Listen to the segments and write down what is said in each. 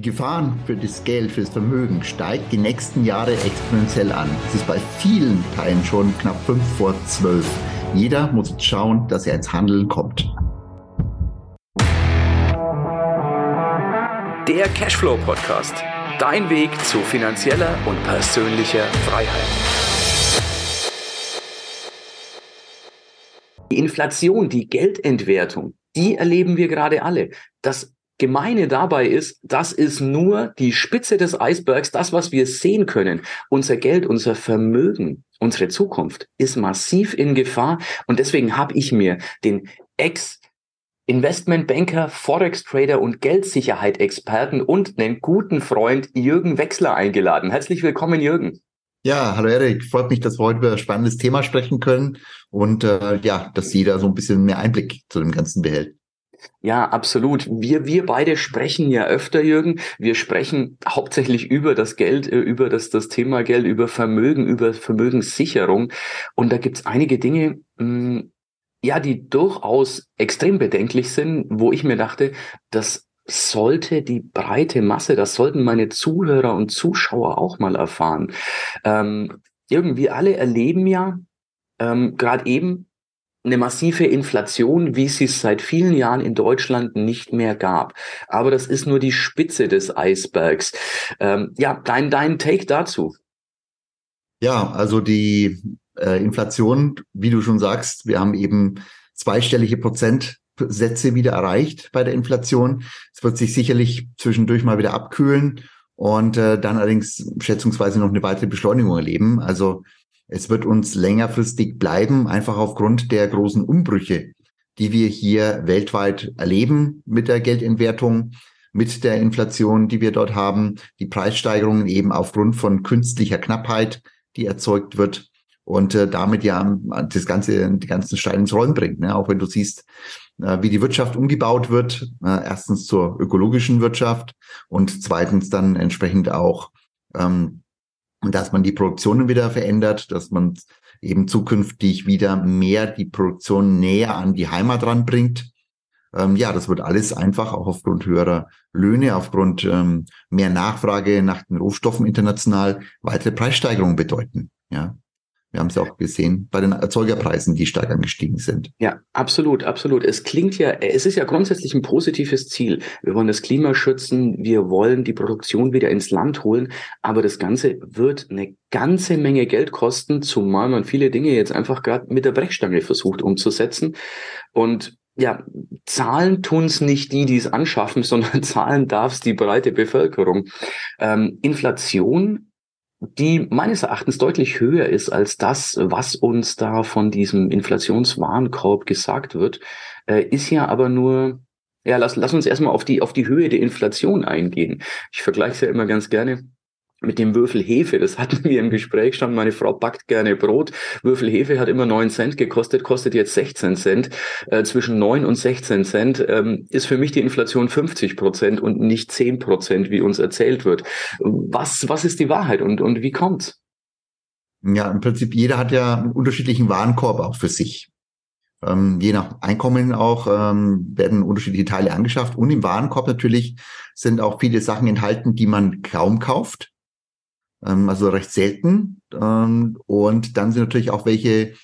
Die Gefahren für das Geld, für das Vermögen steigt die nächsten Jahre exponentiell an. Es ist bei vielen Teilen schon knapp fünf vor zwölf. Jeder muss jetzt schauen, dass er ins Handeln kommt. Der Cashflow Podcast. Dein Weg zu finanzieller und persönlicher Freiheit. Die Inflation, die Geldentwertung, die erleben wir gerade alle. Das Gemeine dabei ist, das ist nur die Spitze des Eisbergs, das, was wir sehen können. Unser Geld, unser Vermögen, unsere Zukunft ist massiv in Gefahr. Und deswegen habe ich mir den Ex Investmentbanker, Forex-Trader und Geldsicherheit-Experten und einen guten Freund Jürgen Wechsler eingeladen. Herzlich willkommen, Jürgen. Ja, hallo Erik, freut mich, dass wir heute über ein spannendes Thema sprechen können und äh, ja, dass jeder so ein bisschen mehr Einblick zu dem Ganzen behält. Ja, absolut. Wir, wir beide sprechen ja öfter, Jürgen. Wir sprechen hauptsächlich über das Geld, äh, über das, das Thema Geld, über Vermögen, über Vermögenssicherung. Und da gibt's einige Dinge, mh, hm, ja, die durchaus extrem bedenklich sind, wo ich mir dachte, das sollte die breite Masse, das sollten meine Zuhörer und Zuschauer auch mal erfahren. Ähm, irgendwie alle erleben ja ähm, gerade eben eine massive Inflation, wie es sie seit vielen Jahren in Deutschland nicht mehr gab. Aber das ist nur die Spitze des Eisbergs. Ähm, ja, dein, dein Take dazu. Ja, also die äh, Inflation, wie du schon sagst, wir haben eben zweistellige Prozentsätze wieder erreicht bei der Inflation. Es wird sich sicherlich zwischendurch mal wieder abkühlen und äh, dann allerdings schätzungsweise noch eine weitere Beschleunigung erleben. Also es wird uns längerfristig bleiben, einfach aufgrund der großen Umbrüche, die wir hier weltweit erleben mit der Geldentwertung, mit der Inflation, die wir dort haben, die Preissteigerungen eben aufgrund von künstlicher Knappheit, die erzeugt wird und äh, damit ja das ganze die ganzen Steine ins Rollen bringt. Ne? Auch wenn du siehst, äh, wie die Wirtschaft umgebaut wird, äh, erstens zur ökologischen Wirtschaft und zweitens dann entsprechend auch ähm, dass man die Produktionen wieder verändert, dass man eben zukünftig wieder mehr die Produktion näher an die Heimat ranbringt. Ähm, ja, das wird alles einfach auch aufgrund höherer Löhne, aufgrund ähm, mehr Nachfrage nach den Rohstoffen international weitere Preissteigerungen bedeuten. Ja. Wir haben es ja auch gesehen bei den Erzeugerpreisen, die stark angestiegen sind. Ja, absolut, absolut. Es klingt ja, es ist ja grundsätzlich ein positives Ziel. Wir wollen das Klima schützen, wir wollen die Produktion wieder ins Land holen, aber das Ganze wird eine ganze Menge Geld kosten, zumal man viele Dinge jetzt einfach gerade mit der Brechstange versucht umzusetzen. Und ja, zahlen tun's nicht die, die es anschaffen, sondern zahlen darf's die breite Bevölkerung. Ähm, Inflation die meines Erachtens deutlich höher ist als das, was uns da von diesem Inflationswarenkorb gesagt wird, äh, ist ja aber nur, ja, lass, lass uns erstmal auf die, auf die Höhe der Inflation eingehen. Ich vergleiche es ja immer ganz gerne mit dem Würfel Hefe, das hatten wir im Gespräch schon, meine Frau backt gerne Brot. Würfel Hefe hat immer neun Cent gekostet, kostet jetzt 16 Cent. Äh, zwischen neun und 16 Cent ähm, ist für mich die Inflation 50 Prozent und nicht 10 Prozent, wie uns erzählt wird. Was, was ist die Wahrheit und, und wie kommt's? Ja, im Prinzip, jeder hat ja einen unterschiedlichen Warenkorb auch für sich. Ähm, je nach Einkommen auch ähm, werden unterschiedliche Teile angeschafft. Und im Warenkorb natürlich sind auch viele Sachen enthalten, die man kaum kauft also recht selten. Ähm, und dann sind natürlich auch welche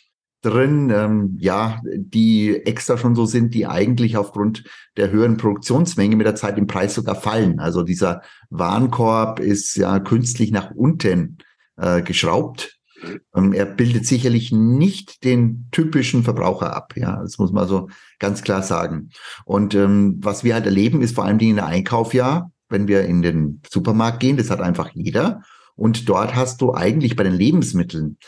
drin, ähm, ja, die extra schon so sind, die eigentlich aufgrund der höheren Produktionsmenge mit der Zeit im Preis sogar fallen. Also dieser Warenkorb ist ja künstlich nach unten äh, geschraubt. Ähm, er bildet sicherlich nicht den typischen Verbraucher ab. Ja, das muss man so ganz klar sagen. Und ähm, was wir halt erleben, ist vor allen Dingen der Einkaufjahr, wenn wir in den Supermarkt gehen, das hat einfach jeder. Und dort hast du eigentlich bei den Lebensmitteln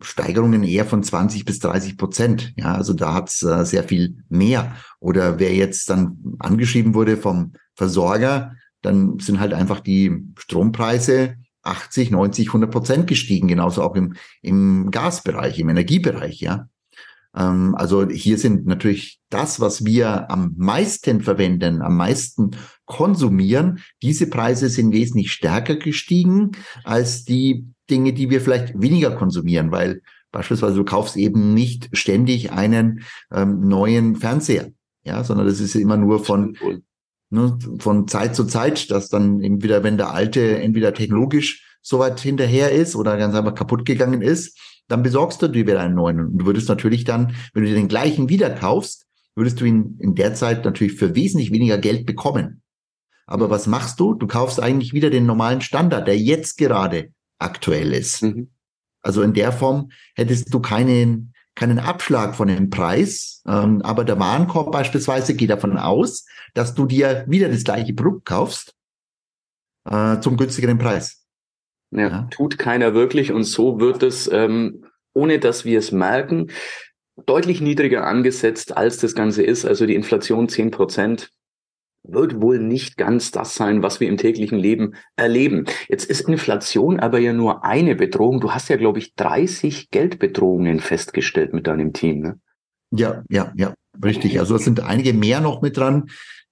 Steigerungen eher von 20 bis 30 Prozent. Ja, also da hat's äh, sehr viel mehr. Oder wer jetzt dann angeschrieben wurde vom Versorger, dann sind halt einfach die Strompreise 80, 90, 100 Prozent gestiegen. Genauso auch im, im Gasbereich, im Energiebereich. Ja, ähm, also hier sind natürlich das, was wir am meisten verwenden, am meisten konsumieren, diese Preise sind wesentlich stärker gestiegen als die Dinge, die wir vielleicht weniger konsumieren, weil beispielsweise du kaufst eben nicht ständig einen ähm, neuen Fernseher, ja, sondern das ist immer nur von ne, von Zeit zu Zeit, dass dann eben wieder, wenn der alte entweder technologisch so weit hinterher ist oder ganz einfach kaputt gegangen ist, dann besorgst du dir wieder einen neuen. Und du würdest natürlich dann, wenn du dir den gleichen wieder kaufst, würdest du ihn in der Zeit natürlich für wesentlich weniger Geld bekommen. Aber mhm. was machst du? Du kaufst eigentlich wieder den normalen Standard, der jetzt gerade aktuell ist. Mhm. Also in der Form hättest du keinen, keinen Abschlag von dem Preis, ähm, aber der Warenkorb beispielsweise geht davon aus, dass du dir wieder das gleiche Produkt kaufst äh, zum günstigeren Preis. Ja, ja, tut keiner wirklich und so wird es, ähm, ohne dass wir es merken, deutlich niedriger angesetzt, als das Ganze ist. Also die Inflation zehn Prozent wird wohl nicht ganz das sein, was wir im täglichen Leben erleben. Jetzt ist Inflation aber ja nur eine Bedrohung. Du hast ja, glaube ich, 30 Geldbedrohungen festgestellt mit deinem Team. Ne? Ja, ja, ja, richtig. Also es sind einige mehr noch mit dran.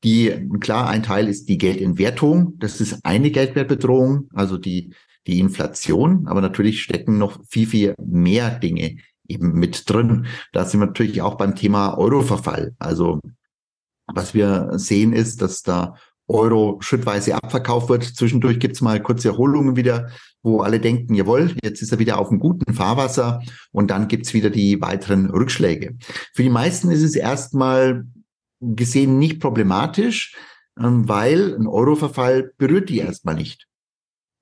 Die, klar, ein Teil ist die Geldentwertung. Das ist eine Geldwertbedrohung, also die, die Inflation. Aber natürlich stecken noch viel, viel mehr Dinge eben mit drin. Da sind wir natürlich auch beim Thema Euroverfall. Also was wir sehen ist, dass da Euro schrittweise abverkauft wird. Zwischendurch gibt's mal kurze Erholungen wieder, wo alle denken, jawohl, jetzt ist er wieder auf einem guten Fahrwasser und dann gibt's wieder die weiteren Rückschläge. Für die meisten ist es erstmal gesehen nicht problematisch, ähm, weil ein Euroverfall berührt die erstmal nicht.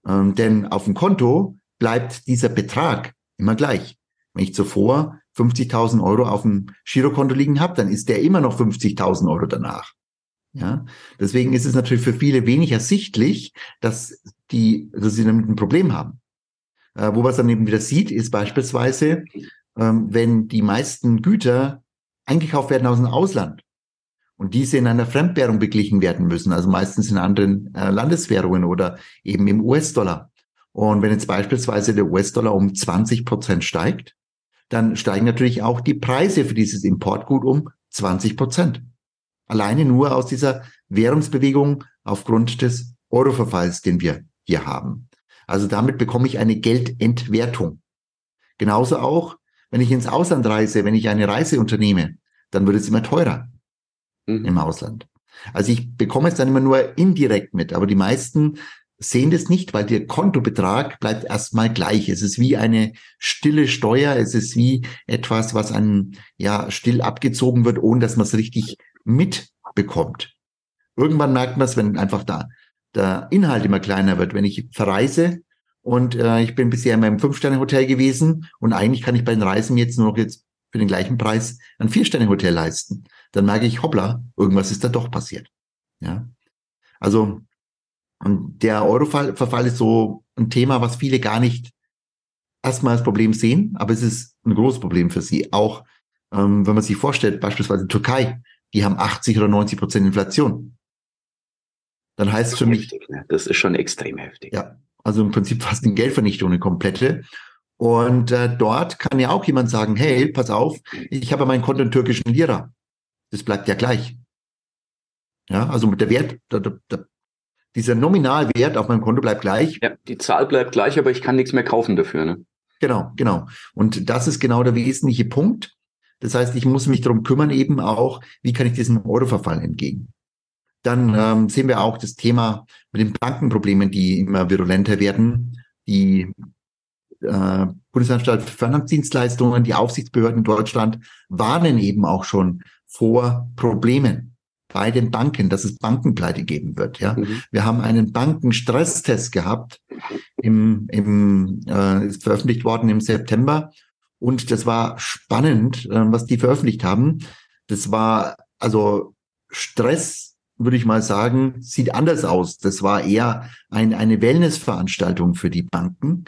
Ähm, denn auf dem Konto bleibt dieser Betrag immer gleich. Wenn ich zuvor 50.000 Euro auf dem Girokonto liegen habe, dann ist der immer noch 50.000 Euro danach. Ja, deswegen ist es natürlich für viele wenig ersichtlich, dass die, dass sie damit ein Problem haben. Äh, wo man es dann eben wieder sieht, ist beispielsweise, ähm, wenn die meisten Güter eingekauft werden aus dem Ausland und diese in einer Fremdwährung beglichen werden müssen, also meistens in anderen äh, Landeswährungen oder eben im US-Dollar. Und wenn jetzt beispielsweise der US-Dollar um 20 Prozent steigt, dann steigen natürlich auch die Preise für dieses Importgut um 20 Prozent. Alleine nur aus dieser Währungsbewegung aufgrund des Euroverfalls, den wir hier haben. Also damit bekomme ich eine Geldentwertung. Genauso auch, wenn ich ins Ausland reise, wenn ich eine Reise unternehme, dann wird es immer teurer mhm. im Ausland. Also ich bekomme es dann immer nur indirekt mit, aber die meisten sehen das nicht, weil der Kontobetrag bleibt erstmal gleich. Es ist wie eine stille Steuer. Es ist wie etwas, was einem ja still abgezogen wird, ohne dass man es richtig mitbekommt. Irgendwann merkt man es, wenn einfach da der Inhalt immer kleiner wird. Wenn ich verreise und äh, ich bin bisher in meinem Fünf-Sterne-Hotel gewesen und eigentlich kann ich bei den Reisen jetzt nur noch jetzt für den gleichen Preis ein Vier-Sterne-Hotel leisten, dann merke ich, hoppla, irgendwas ist da doch passiert. Ja. Also und der Euroverfall ist so ein Thema, was viele gar nicht erstmal als Problem sehen, aber es ist ein großes Problem für sie. Auch ähm, wenn man sich vorstellt, beispielsweise Türkei, die haben 80 oder 90 Prozent Inflation. Dann heißt es für mich. Heftig, ne? Das ist schon extrem heftig. Ja, also im Prinzip fast eine Geldvernichtung, eine komplette. Und äh, dort kann ja auch jemand sagen, hey, pass auf, ich habe mein Konto in türkischen Lira. Das bleibt ja gleich. Ja, also mit der Wert, da, da dieser Nominalwert auf meinem Konto bleibt gleich. Ja, die Zahl bleibt gleich, aber ich kann nichts mehr kaufen dafür. Ne? Genau, genau. Und das ist genau der wesentliche Punkt. Das heißt, ich muss mich darum kümmern, eben auch, wie kann ich diesem Euroverfall entgegen. Dann ähm, sehen wir auch das Thema mit den Bankenproblemen, die immer virulenter werden. Die äh, Bundesanstalt für Finanzdienstleistungen, die Aufsichtsbehörden in Deutschland warnen eben auch schon vor Problemen bei den Banken, dass es Bankenpleite geben wird. Ja, mhm. wir haben einen Bankenstresstest gehabt, im, im äh, ist veröffentlicht worden im September und das war spannend, äh, was die veröffentlicht haben. Das war also Stress, würde ich mal sagen, sieht anders aus. Das war eher ein, eine Wellnessveranstaltung für die Banken.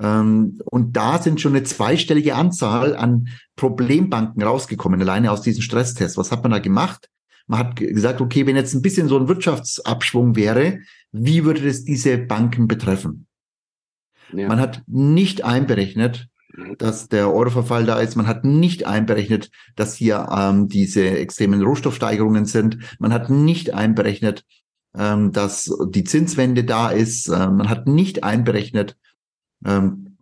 Ähm, und da sind schon eine zweistellige Anzahl an Problembanken rausgekommen, alleine aus diesem Stresstest. Was hat man da gemacht? Man hat gesagt, okay, wenn jetzt ein bisschen so ein Wirtschaftsabschwung wäre, wie würde das diese Banken betreffen? Ja. Man hat nicht einberechnet, dass der Euroverfall da ist. Man hat nicht einberechnet, dass hier ähm, diese extremen Rohstoffsteigerungen sind. Man hat nicht einberechnet, ähm, dass die Zinswende da ist. Ähm, man hat nicht einberechnet, ähm,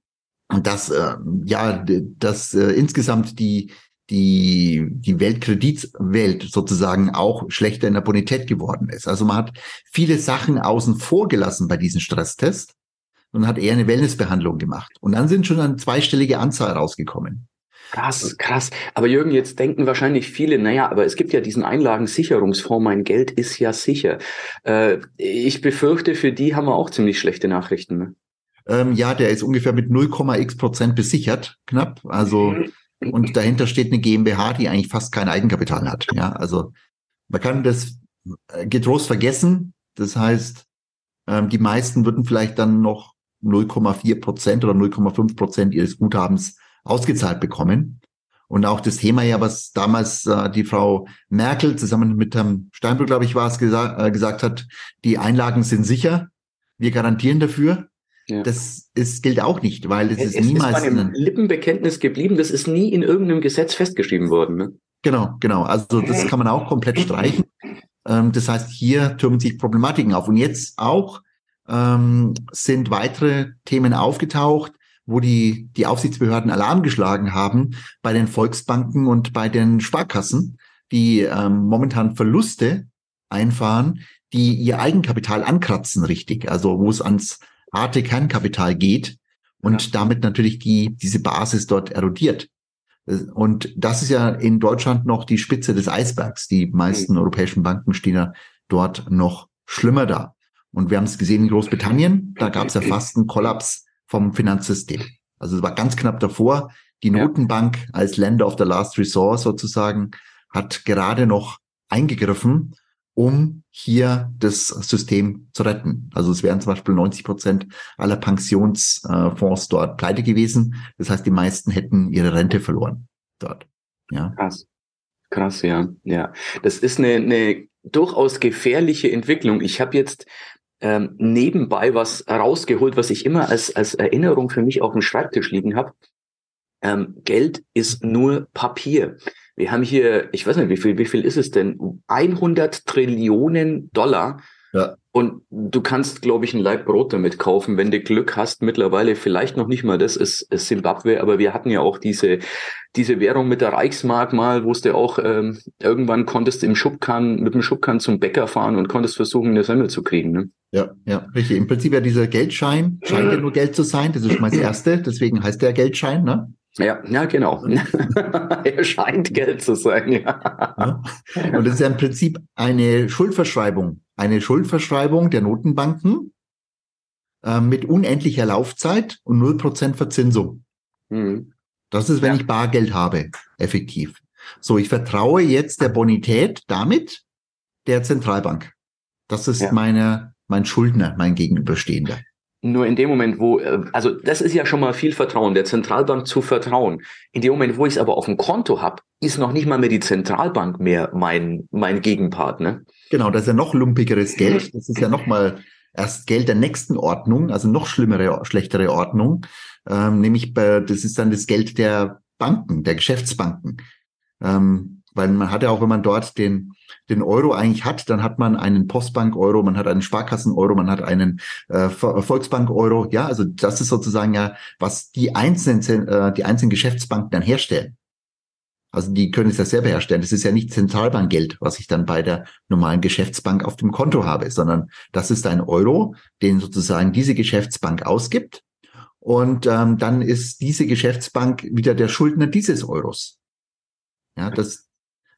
dass äh, ja, dass äh, insgesamt die die, die Weltkreditwelt sozusagen auch schlechter in der Bonität geworden ist. Also man hat viele Sachen außen vor gelassen bei diesem Stresstest und hat eher eine Wellnessbehandlung gemacht. Und dann sind schon eine zweistellige Anzahl rausgekommen. Krass, krass. Aber Jürgen, jetzt denken wahrscheinlich viele, naja, aber es gibt ja diesen Einlagensicherungsfonds, mein Geld ist ja sicher. Äh, ich befürchte, für die haben wir auch ziemlich schlechte Nachrichten. Ne? Ähm, ja, der ist ungefähr mit 0,x Prozent besichert, knapp. Also, und dahinter steht eine GmbH, die eigentlich fast kein Eigenkapital hat. Ja, also man kann das äh, getrost vergessen. Das heißt, ähm, die meisten würden vielleicht dann noch 0,4 Prozent oder 0,5 Prozent ihres Guthabens ausgezahlt bekommen. Und auch das Thema ja, was damals äh, die Frau Merkel zusammen mit Herrn Steinbrück, glaube ich, war es, gesa äh, gesagt hat, die Einlagen sind sicher, wir garantieren dafür. Ja. Das ist, gilt auch nicht, weil es, es ist niemals. Es ist bei einem Lippenbekenntnis geblieben, das ist nie in irgendeinem Gesetz festgeschrieben worden. Ne? Genau, genau. Also das kann man auch komplett streichen. Ähm, das heißt, hier türmen sich Problematiken auf. Und jetzt auch ähm, sind weitere Themen aufgetaucht, wo die, die Aufsichtsbehörden Alarm geschlagen haben bei den Volksbanken und bei den Sparkassen, die ähm, momentan Verluste einfahren, die ihr Eigenkapital ankratzen, richtig. Also wo es ans harte Kernkapital geht und ja. damit natürlich die, diese Basis dort erodiert. Und das ist ja in Deutschland noch die Spitze des Eisbergs. Die meisten mhm. europäischen Banken stehen ja dort noch schlimmer da. Und wir haben es gesehen in Großbritannien, da gab es ja fast einen Kollaps vom Finanzsystem. Also es war ganz knapp davor. Die Notenbank als Länder of the Last Resort sozusagen hat gerade noch eingegriffen, um hier das System zu retten. Also es wären zum Beispiel 90 Prozent aller Pensionsfonds dort pleite gewesen. Das heißt, die meisten hätten ihre Rente verloren dort. Ja. Krass. Krass, ja. Ja. Das ist eine, eine durchaus gefährliche Entwicklung. Ich habe jetzt ähm, nebenbei was rausgeholt, was ich immer als, als Erinnerung für mich auf dem Schreibtisch liegen habe. Ähm, Geld ist nur Papier. Wir haben hier, ich weiß nicht, wie viel, wie viel ist es denn? 100 Trillionen Dollar. Ja. Und du kannst, glaube ich, ein Leib Brot damit kaufen, wenn du Glück hast. Mittlerweile vielleicht noch nicht mal das ist, Zimbabwe, aber wir hatten ja auch diese, diese Währung mit der Reichsmark mal, wo du auch ähm, irgendwann konntest im Schubkahn, mit dem Schubkahn zum Bäcker fahren und konntest versuchen, eine Semmel zu kriegen. Ne? Ja, ja, richtig. Im Prinzip ja dieser Geldschein scheint ja nur Geld zu sein. Das ist schon mal das Erste. Deswegen heißt der Geldschein, ne? Ja, ja, genau. er scheint Geld zu sein, ja. ja. Und das ist ja im Prinzip eine Schuldverschreibung. Eine Schuldverschreibung der Notenbanken äh, mit unendlicher Laufzeit und 0% Verzinsung. Mhm. Das ist, wenn ja. ich Bargeld habe, effektiv. So, ich vertraue jetzt der Bonität damit der Zentralbank. Das ist ja. meine, mein Schuldner, mein Gegenüberstehender. Nur in dem Moment, wo, äh, also das ist ja schon mal viel Vertrauen, der Zentralbank zu vertrauen. In dem Moment, wo ich es aber auf dem Konto habe, ist noch nicht mal mehr die Zentralbank mehr mein, mein Gegenpartner. Genau, das ist ja noch lumpigeres Geld. Das ist ja noch mal erst Geld der nächsten Ordnung, also noch schlimmere, schlechtere Ordnung. Ähm, nämlich, bei, das ist dann das Geld der Banken, der Geschäftsbanken. Ähm, weil man hat ja auch, wenn man dort den, den Euro eigentlich hat, dann hat man einen Postbank-Euro, man hat einen Sparkassen-Euro, man hat einen äh, Volksbank-Euro. Ja, also das ist sozusagen ja, was die einzelnen, äh, die einzelnen Geschäftsbanken dann herstellen. Also die können es ja selber herstellen. Das ist ja nicht Zentralbankgeld, was ich dann bei der normalen Geschäftsbank auf dem Konto habe, sondern das ist ein Euro, den sozusagen diese Geschäftsbank ausgibt. Und ähm, dann ist diese Geschäftsbank wieder der Schuldner dieses Euros. Ja, das,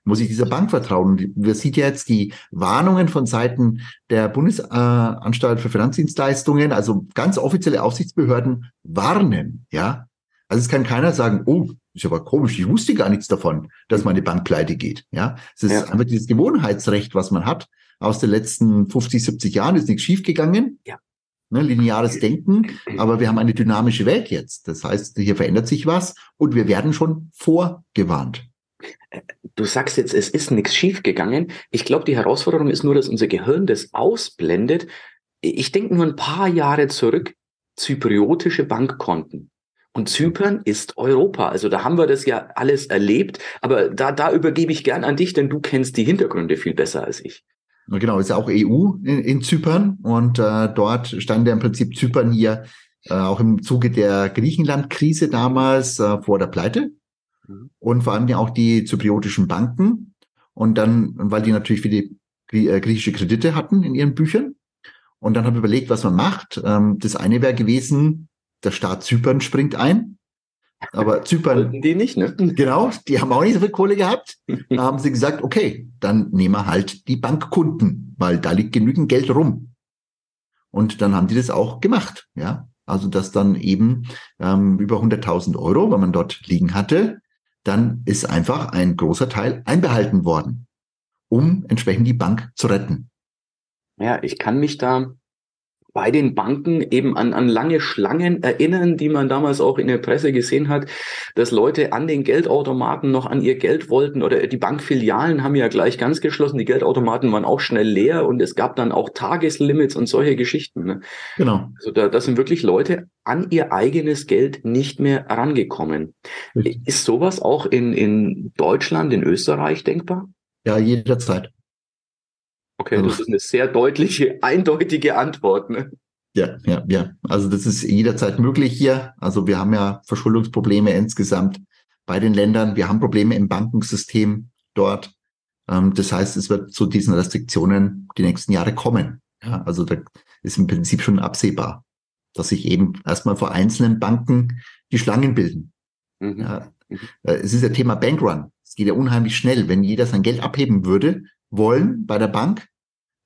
muss ich dieser Bank vertrauen? Wir sieht ja jetzt die Warnungen von Seiten der Bundesanstalt für Finanzdienstleistungen, also ganz offizielle Aufsichtsbehörden warnen, ja. Also es kann keiner sagen, oh, ist aber komisch, ich wusste gar nichts davon, dass meine Bank pleite geht, ja. Es ist ja. einfach dieses Gewohnheitsrecht, was man hat. Aus den letzten 50, 70 Jahren ist nichts schiefgegangen. Ja. Ne, lineares Denken, aber wir haben eine dynamische Welt jetzt. Das heißt, hier verändert sich was und wir werden schon vorgewarnt du sagst jetzt, es ist nichts schiefgegangen. Ich glaube, die Herausforderung ist nur, dass unser Gehirn das ausblendet. Ich denke nur ein paar Jahre zurück, zypriotische Bankkonten. Und Zypern ist Europa. Also da haben wir das ja alles erlebt. Aber da, da übergebe ich gern an dich, denn du kennst die Hintergründe viel besser als ich. Genau, ist ja auch EU in, in Zypern. Und äh, dort stand ja im Prinzip Zypern hier äh, auch im Zuge der Griechenland-Krise damals äh, vor der Pleite. Mhm. und vor allem ja auch die zypriotischen Banken. Und dann, weil die natürlich viele äh, griechische Kredite hatten in ihren Büchern. Und dann habe ich überlegt, was man macht. Ähm, das eine wäre gewesen, der Staat Zypern springt ein. Aber Zypern. Die nicht, ne? Genau, die haben auch nicht so viel Kohle gehabt. Da haben sie gesagt, okay, dann nehmen wir halt die Bankkunden, weil da liegt genügend Geld rum. Und dann haben die das auch gemacht, ja. Also, dass dann eben ähm, über 100.000 Euro, wenn man dort liegen hatte, dann ist einfach ein großer Teil einbehalten worden, um entsprechend die Bank zu retten. Ja, ich kann mich da bei den Banken eben an, an lange Schlangen erinnern, die man damals auch in der Presse gesehen hat, dass Leute an den Geldautomaten noch an ihr Geld wollten oder die Bankfilialen haben ja gleich ganz geschlossen, die Geldautomaten waren auch schnell leer und es gab dann auch Tageslimits und solche Geschichten. Ne? Genau. Also da, da sind wirklich Leute an ihr eigenes Geld nicht mehr rangekommen. Richtig. Ist sowas auch in, in Deutschland, in Österreich denkbar? Ja, jederzeit. Okay, das ist eine sehr deutliche, eindeutige Antwort. Ne? Ja, ja, ja. Also das ist jederzeit möglich hier. Also wir haben ja Verschuldungsprobleme insgesamt bei den Ländern. Wir haben Probleme im Bankensystem dort. Ähm, das heißt, es wird zu diesen Restriktionen die nächsten Jahre kommen. Ja, also da ist im Prinzip schon absehbar, dass sich eben erstmal vor einzelnen Banken die Schlangen bilden. Mhm. Ja, mhm. Äh, es ist ja Thema Bankrun. Es geht ja unheimlich schnell. Wenn jeder sein Geld abheben würde wollen bei der Bank,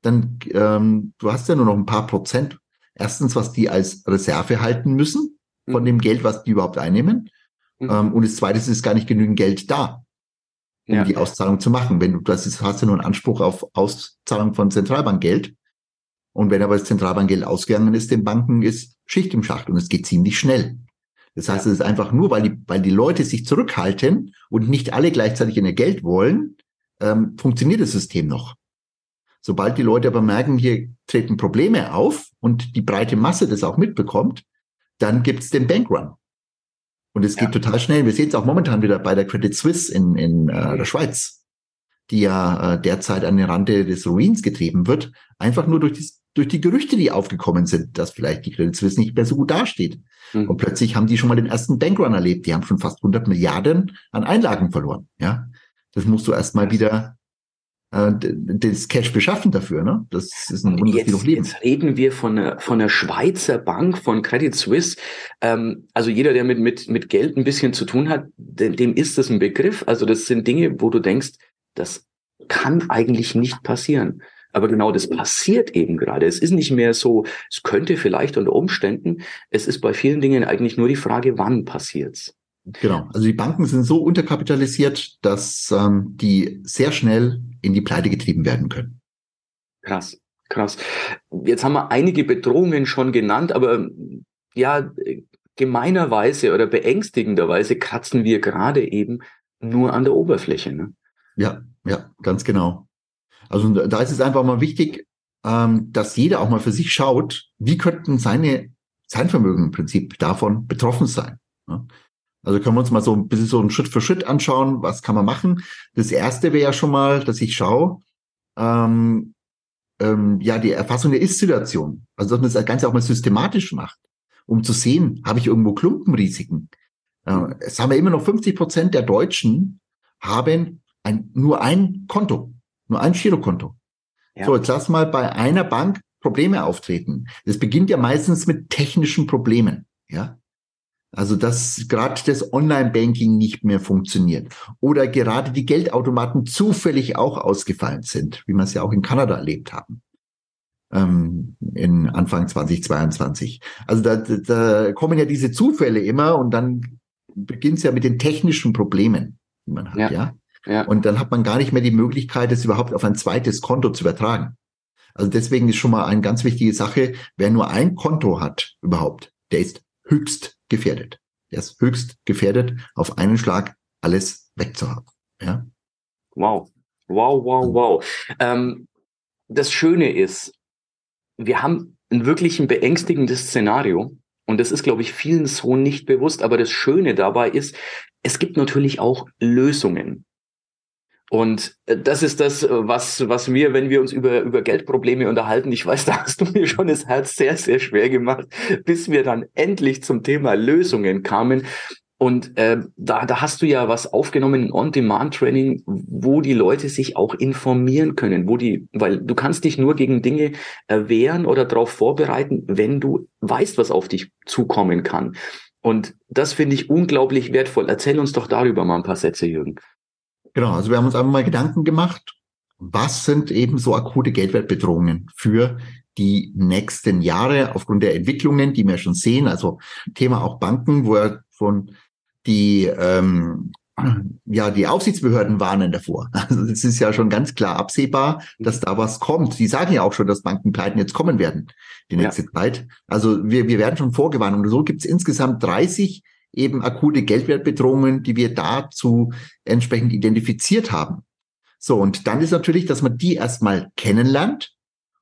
dann ähm, du hast ja nur noch ein paar Prozent. Erstens, was die als Reserve halten müssen von mhm. dem Geld, was die überhaupt einnehmen. Mhm. Ähm, und das Zweite ist gar nicht genügend Geld da, um ja. die Auszahlung zu machen. Wenn du das ist, hast du nur einen Anspruch auf Auszahlung von Zentralbankgeld. Und wenn aber das Zentralbankgeld ausgegangen ist, den Banken ist Schicht im Schacht und es geht ziemlich schnell. Das heißt, ja. es ist einfach nur, weil die, weil die Leute sich zurückhalten und nicht alle gleichzeitig in ihr Geld wollen, ähm, funktioniert das System noch. Sobald die Leute aber merken, hier treten Probleme auf und die breite Masse das auch mitbekommt, dann gibt's den Bankrun. Und es ja. geht total schnell. Wir sehen es auch momentan wieder bei der Credit Suisse in, in äh, der Schweiz, die ja äh, derzeit an den Rande des Ruins getrieben wird, einfach nur durch die, durch die Gerüchte, die aufgekommen sind, dass vielleicht die Credit Suisse nicht mehr so gut dasteht. Mhm. Und plötzlich haben die schon mal den ersten Bankrun erlebt. Die haben schon fast 100 Milliarden an Einlagen verloren. Ja, das musst du erstmal wieder äh, das Cash beschaffen dafür. Ne? Das ist ein Wunder, jetzt, leben. Jetzt reden wir von einer, von einer Schweizer Bank, von Credit Suisse. Ähm, also jeder, der mit, mit, mit Geld ein bisschen zu tun hat, dem, dem ist das ein Begriff. Also das sind Dinge, wo du denkst, das kann eigentlich nicht passieren. Aber genau das passiert eben gerade. Es ist nicht mehr so, es könnte vielleicht unter Umständen, es ist bei vielen Dingen eigentlich nur die Frage, wann passiert's. Genau. Also die Banken sind so unterkapitalisiert, dass ähm, die sehr schnell in die Pleite getrieben werden können. Krass, krass. Jetzt haben wir einige Bedrohungen schon genannt, aber ja, gemeinerweise oder beängstigenderweise kratzen wir gerade eben nur an der Oberfläche. Ne? Ja, ja, ganz genau. Also da ist es einfach mal wichtig, ähm, dass jeder auch mal für sich schaut, wie könnten seine sein Vermögen im Prinzip davon betroffen sein. Ne? Also können wir uns mal so ein bisschen so einen Schritt für Schritt anschauen, was kann man machen. Das erste wäre ja schon mal, dass ich schaue, ähm, ähm, ja, die Erfassung der Ist-Situation. Also dass man das Ganze auch mal systematisch macht, um zu sehen, habe ich irgendwo Klumpenrisiken. Äh, es haben ja immer noch 50 Prozent der Deutschen haben ein, nur ein Konto, nur ein Girokonto. Ja. So, jetzt lass mal bei einer Bank Probleme auftreten. Das beginnt ja meistens mit technischen Problemen. Ja, also dass gerade das Online-Banking nicht mehr funktioniert oder gerade die Geldautomaten zufällig auch ausgefallen sind, wie wir es ja auch in Kanada erlebt haben ähm, in Anfang 2022. Also da, da kommen ja diese Zufälle immer und dann beginnt es ja mit den technischen Problemen, die man hat, ja. ja. ja. Und dann hat man gar nicht mehr die Möglichkeit, es überhaupt auf ein zweites Konto zu übertragen. Also deswegen ist schon mal eine ganz wichtige Sache, wer nur ein Konto hat überhaupt, der ist höchst gefährdet. Er ist höchst gefährdet, auf einen Schlag alles wegzuhaben. Ja? Wow. Wow, wow, wow. Ähm, das Schöne ist, wir haben ein wirklich ein beängstigendes Szenario. Und das ist, glaube ich, vielen so nicht bewusst. Aber das Schöne dabei ist, es gibt natürlich auch Lösungen. Und äh, das ist das, äh, was, was wir, wenn wir uns über, über Geldprobleme unterhalten, ich weiß, da hast du mir schon das Herz sehr, sehr schwer gemacht, bis wir dann endlich zum Thema Lösungen kamen. Und äh, da, da hast du ja was aufgenommen in On-Demand-Training, wo die Leute sich auch informieren können, wo die, weil du kannst dich nur gegen Dinge erwehren oder darauf vorbereiten, wenn du weißt, was auf dich zukommen kann. Und das finde ich unglaublich wertvoll. Erzähl uns doch darüber mal ein paar Sätze, Jürgen. Genau, also wir haben uns einfach mal Gedanken gemacht, was sind eben so akute Geldwertbedrohungen für die nächsten Jahre aufgrund der Entwicklungen, die wir schon sehen. Also Thema auch Banken, wo er von die ähm, ja, die Aufsichtsbehörden warnen davor. Also es ist ja schon ganz klar absehbar, dass da was kommt. Die sagen ja auch schon, dass Bankenpleiten jetzt kommen werden, die nächste ja. Zeit. Also wir, wir werden schon vorgewarnt. Und so gibt es insgesamt 30 eben akute Geldwertbedrohungen, die wir dazu entsprechend identifiziert haben. So, und dann ist natürlich, dass man die erstmal kennenlernt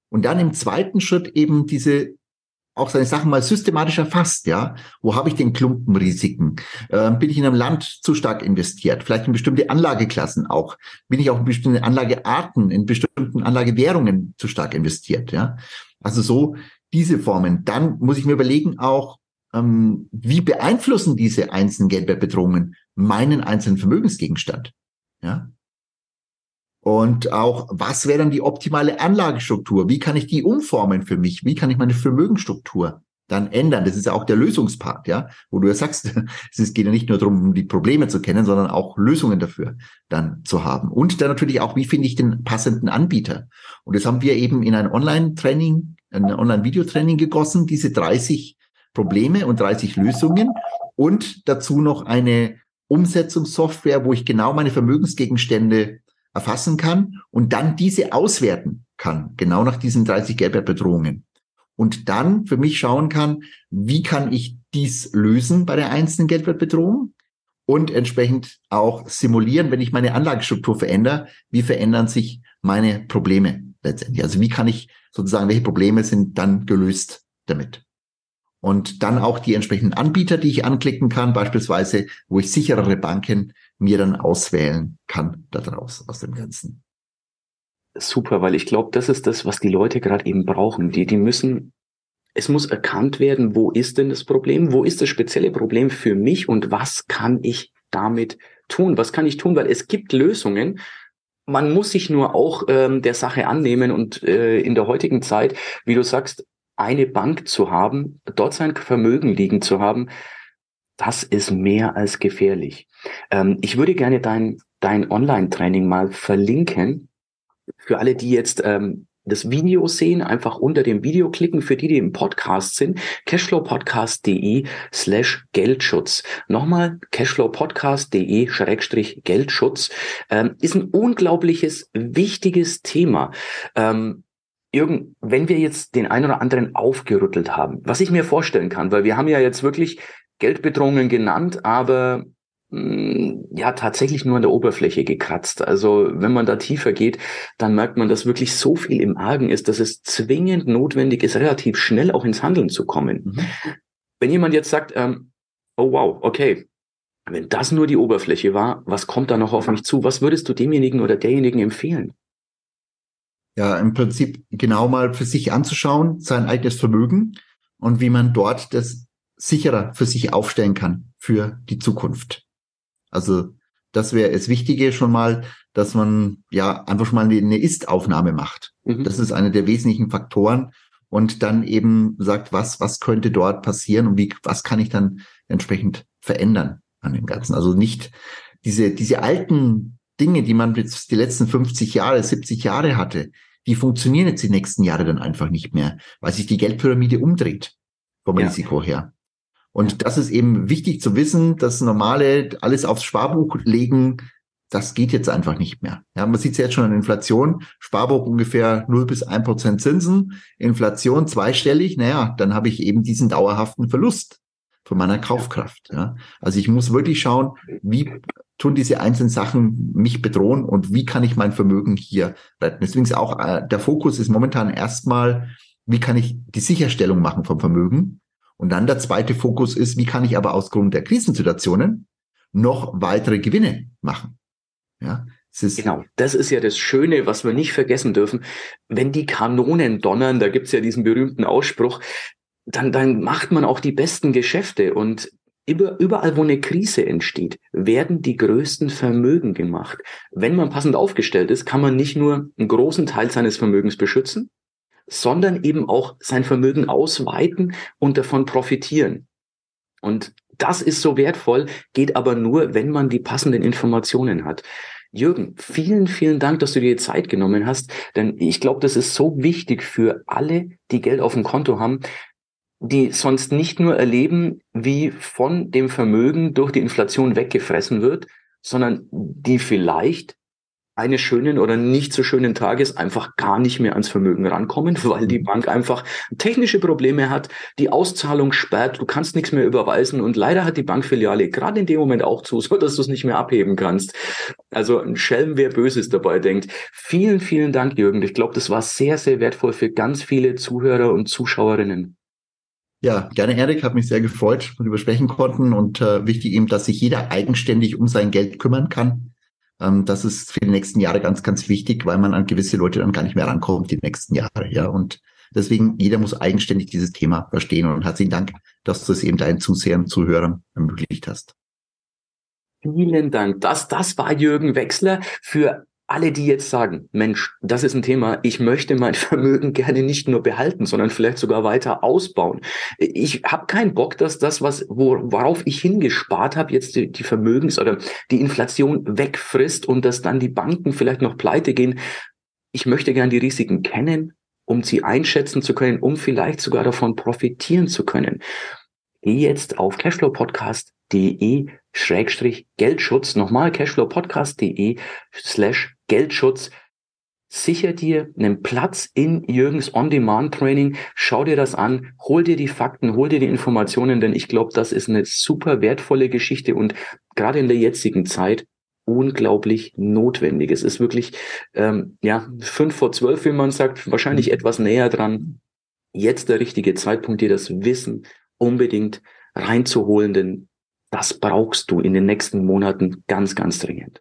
und dann im zweiten Schritt eben diese auch seine Sachen mal systematisch erfasst, ja. Wo habe ich den Klumpenrisiken? Ähm, bin ich in einem Land zu stark investiert? Vielleicht in bestimmte Anlageklassen auch? Bin ich auch in bestimmte Anlagearten, in bestimmten Anlagewährungen zu stark investiert, ja? Also so diese Formen. Dann muss ich mir überlegen auch, ähm, wie beeinflussen diese einzelnen Geldwertbedrohungen meinen einzelnen Vermögensgegenstand? Ja. Und auch, was wäre dann die optimale Anlagestruktur? Wie kann ich die umformen für mich? Wie kann ich meine Vermögensstruktur dann ändern? Das ist ja auch der Lösungspart, ja, wo du ja sagst, es geht ja nicht nur darum, die Probleme zu kennen, sondern auch Lösungen dafür dann zu haben. Und dann natürlich auch, wie finde ich den passenden Anbieter? Und das haben wir eben in ein Online-Training, ein Online-Videotraining gegossen, diese 30 Probleme und 30 Lösungen und dazu noch eine Umsetzungssoftware, wo ich genau meine Vermögensgegenstände erfassen kann und dann diese auswerten kann, genau nach diesen 30 Geldwertbedrohungen. Und dann für mich schauen kann, wie kann ich dies lösen bei der einzelnen Geldwertbedrohung und entsprechend auch simulieren, wenn ich meine Anlagestruktur verändere, wie verändern sich meine Probleme letztendlich. Also wie kann ich sozusagen, welche Probleme sind dann gelöst damit? Und dann auch die entsprechenden Anbieter, die ich anklicken kann, beispielsweise, wo ich sicherere Banken mir dann auswählen kann daraus, aus dem Ganzen. Super, weil ich glaube, das ist das, was die Leute gerade eben brauchen. Die, die müssen, es muss erkannt werden, wo ist denn das Problem, wo ist das spezielle Problem für mich und was kann ich damit tun? Was kann ich tun? Weil es gibt Lösungen, man muss sich nur auch ähm, der Sache annehmen und äh, in der heutigen Zeit, wie du sagst, eine Bank zu haben, dort sein Vermögen liegen zu haben, das ist mehr als gefährlich. Ähm, ich würde gerne dein, dein Online-Training mal verlinken. Für alle, die jetzt ähm, das Video sehen, einfach unter dem Video klicken. Für die, die im Podcast sind, cashflowpodcast.de slash Geldschutz. Nochmal cashflowpodcast.de schrägstrich Geldschutz. Ähm, ist ein unglaubliches, wichtiges Thema. Ähm, Jürgen, wenn wir jetzt den einen oder anderen aufgerüttelt haben, was ich mir vorstellen kann, weil wir haben ja jetzt wirklich Geldbedrohungen genannt, aber mm, ja tatsächlich nur an der Oberfläche gekratzt. Also wenn man da tiefer geht, dann merkt man, dass wirklich so viel im Argen ist, dass es zwingend notwendig ist, relativ schnell auch ins Handeln zu kommen. Mhm. Wenn jemand jetzt sagt, ähm, oh wow, okay, wenn das nur die Oberfläche war, was kommt da noch auf mich zu? Was würdest du demjenigen oder derjenigen empfehlen? Ja, im Prinzip genau mal für sich anzuschauen, sein eigenes Vermögen und wie man dort das sicherer für sich aufstellen kann für die Zukunft. Also das wäre das Wichtige schon mal, dass man ja einfach schon mal eine Ist-Aufnahme macht. Mhm. Das ist einer der wesentlichen Faktoren und dann eben sagt, was, was könnte dort passieren und wie, was kann ich dann entsprechend verändern an dem Ganzen. Also nicht diese, diese alten Dinge, die man jetzt die letzten 50 Jahre, 70 Jahre hatte, die funktionieren jetzt die nächsten Jahre dann einfach nicht mehr, weil sich die Geldpyramide umdreht vom ja. Risiko her. Und das ist eben wichtig zu wissen, dass normale alles aufs Sparbuch legen, das geht jetzt einfach nicht mehr. Ja, man sieht es jetzt schon an Inflation. Sparbuch ungefähr 0 bis 1 Prozent Zinsen. Inflation zweistellig. Naja, dann habe ich eben diesen dauerhaften Verlust von meiner Kaufkraft. Ja. Also ich muss wirklich schauen, wie tun diese einzelnen Sachen mich bedrohen und wie kann ich mein Vermögen hier retten. Deswegen ist auch äh, der Fokus ist momentan erstmal, wie kann ich die Sicherstellung machen vom Vermögen und dann der zweite Fokus ist, wie kann ich aber aus Grund der Krisensituationen noch weitere Gewinne machen? Ja, ist genau, das ist ja das Schöne, was wir nicht vergessen dürfen. Wenn die Kanonen donnern, da gibt's ja diesen berühmten Ausspruch, dann, dann macht man auch die besten Geschäfte. Und überall, wo eine Krise entsteht, werden die größten Vermögen gemacht. Wenn man passend aufgestellt ist, kann man nicht nur einen großen Teil seines Vermögens beschützen, sondern eben auch sein Vermögen ausweiten und davon profitieren. Und das ist so wertvoll, geht aber nur, wenn man die passenden Informationen hat. Jürgen, vielen, vielen Dank, dass du dir Zeit genommen hast, denn ich glaube, das ist so wichtig für alle, die Geld auf dem Konto haben, die sonst nicht nur erleben, wie von dem Vermögen durch die Inflation weggefressen wird, sondern die vielleicht eines schönen oder nicht so schönen Tages einfach gar nicht mehr ans Vermögen rankommen, weil die mhm. Bank einfach technische Probleme hat, die Auszahlung sperrt, du kannst nichts mehr überweisen und leider hat die Bankfiliale gerade in dem Moment auch zu, so dass du es nicht mehr abheben kannst. Also ein Schelm, wer Böses dabei denkt. Vielen, vielen Dank, Jürgen. Ich glaube, das war sehr, sehr wertvoll für ganz viele Zuhörer und Zuschauerinnen. Ja, gerne, Erik. Hat mich sehr gefreut, dass wir sprechen konnten. Und äh, wichtig eben, dass sich jeder eigenständig um sein Geld kümmern kann. Ähm, das ist für die nächsten Jahre ganz, ganz wichtig, weil man an gewisse Leute dann gar nicht mehr rankommt die nächsten Jahre. Ja, und deswegen jeder muss eigenständig dieses Thema verstehen. Und herzlichen Dank, dass du es eben deinen Zusehern, Zuhörern ermöglicht hast. Vielen Dank. Das, das war Jürgen Wechsler für alle, die jetzt sagen, Mensch, das ist ein Thema, ich möchte mein Vermögen gerne nicht nur behalten, sondern vielleicht sogar weiter ausbauen. Ich habe keinen Bock, dass das, was wo, worauf ich hingespart habe, jetzt die, die Vermögens- oder die Inflation wegfrisst und dass dann die Banken vielleicht noch pleite gehen. Ich möchte gern die Risiken kennen, um sie einschätzen zu können, um vielleicht sogar davon profitieren zu können. Geh jetzt auf cashflowpodcast.de Schrägstrich Geldschutz, nochmal cashflowpodcast.de slash Geldschutz. Sicher dir einen Platz in Jürgens On-Demand-Training. Schau dir das an, hol dir die Fakten, hol dir die Informationen, denn ich glaube, das ist eine super wertvolle Geschichte und gerade in der jetzigen Zeit unglaublich notwendig. Es ist wirklich, ähm, ja, fünf vor zwölf, wie man sagt, wahrscheinlich etwas näher dran. Jetzt der richtige Zeitpunkt, dir das Wissen unbedingt reinzuholen, denn das brauchst du in den nächsten Monaten ganz, ganz dringend.